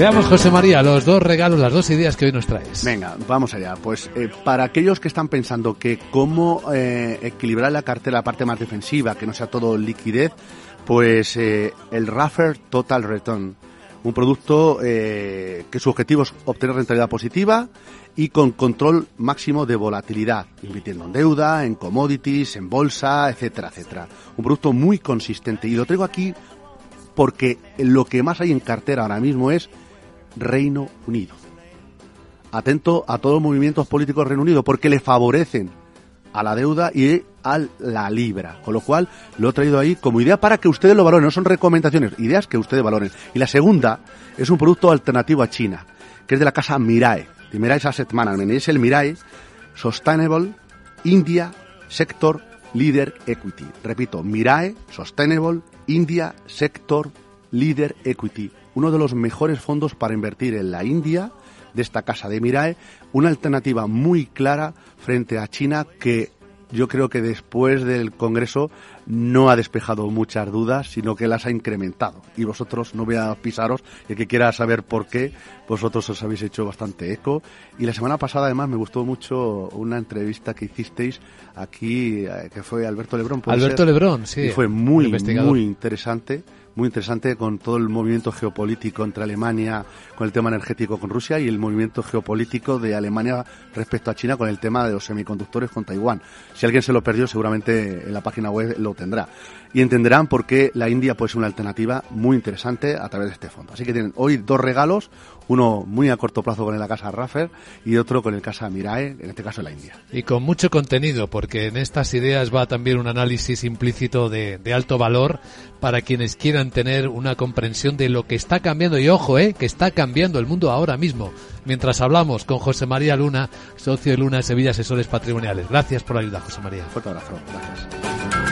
Veamos, José María, los dos regalos, las dos ideas que hoy nos traes. Venga, vamos allá. Pues eh, para aquellos que están pensando que cómo eh, equilibrar la cartera, la parte más defensiva, que no sea todo liquidez, pues eh, el Raffer Total Return. Un producto que su objetivo es obtener rentabilidad positiva y con control máximo de volatilidad, invirtiendo en deuda, en commodities, en bolsa, etcétera, etcétera. Un producto muy consistente. Y lo traigo aquí porque lo que más hay en cartera ahora mismo es Reino Unido. Atento a todos los movimientos políticos Reino Unido porque le favorecen a la deuda y a la libra. Con lo cual lo he traído ahí como idea para que ustedes lo valoren. No son recomendaciones, ideas que ustedes valoren. Y la segunda es un producto alternativo a China, que es de la casa Mirae. De Mirae Asset Management. Es el Mirae Sustainable India Sector Leader Equity. Repito, Mirae Sustainable India Sector Leader Equity uno de los mejores fondos para invertir en la India de esta casa de Mirae, una alternativa muy clara frente a China que yo creo que después del Congreso no ha despejado muchas dudas, sino que las ha incrementado. Y vosotros, no voy a pisaros, el que quiera saber por qué, vosotros os habéis hecho bastante eco. Y la semana pasada, además, me gustó mucho una entrevista que hicisteis aquí, eh, que fue Alberto Lebrón. Alberto Lebrón, sí. Y fue muy, muy interesante muy interesante con todo el movimiento geopolítico entre Alemania con el tema energético con Rusia y el movimiento geopolítico de Alemania respecto a China con el tema de los semiconductores con Taiwán. Si alguien se lo perdió, seguramente en la página web lo tendrá. Y entenderán por qué la India puede ser una alternativa muy interesante a través de este fondo. Así que tienen hoy dos regalos, uno muy a corto plazo con la casa Raffer y otro con el casa Mirae, en este caso la India. Y con mucho contenido, porque en estas ideas va también un análisis implícito de, de alto valor para quienes quieran tener una comprensión de lo que está cambiando. Y ojo, eh, que está cambiando el mundo ahora mismo. Mientras hablamos con José María Luna, socio de Luna Sevilla Asesores Patrimoniales. Gracias por la ayuda, José María. Fuerte abrazo. Gracias.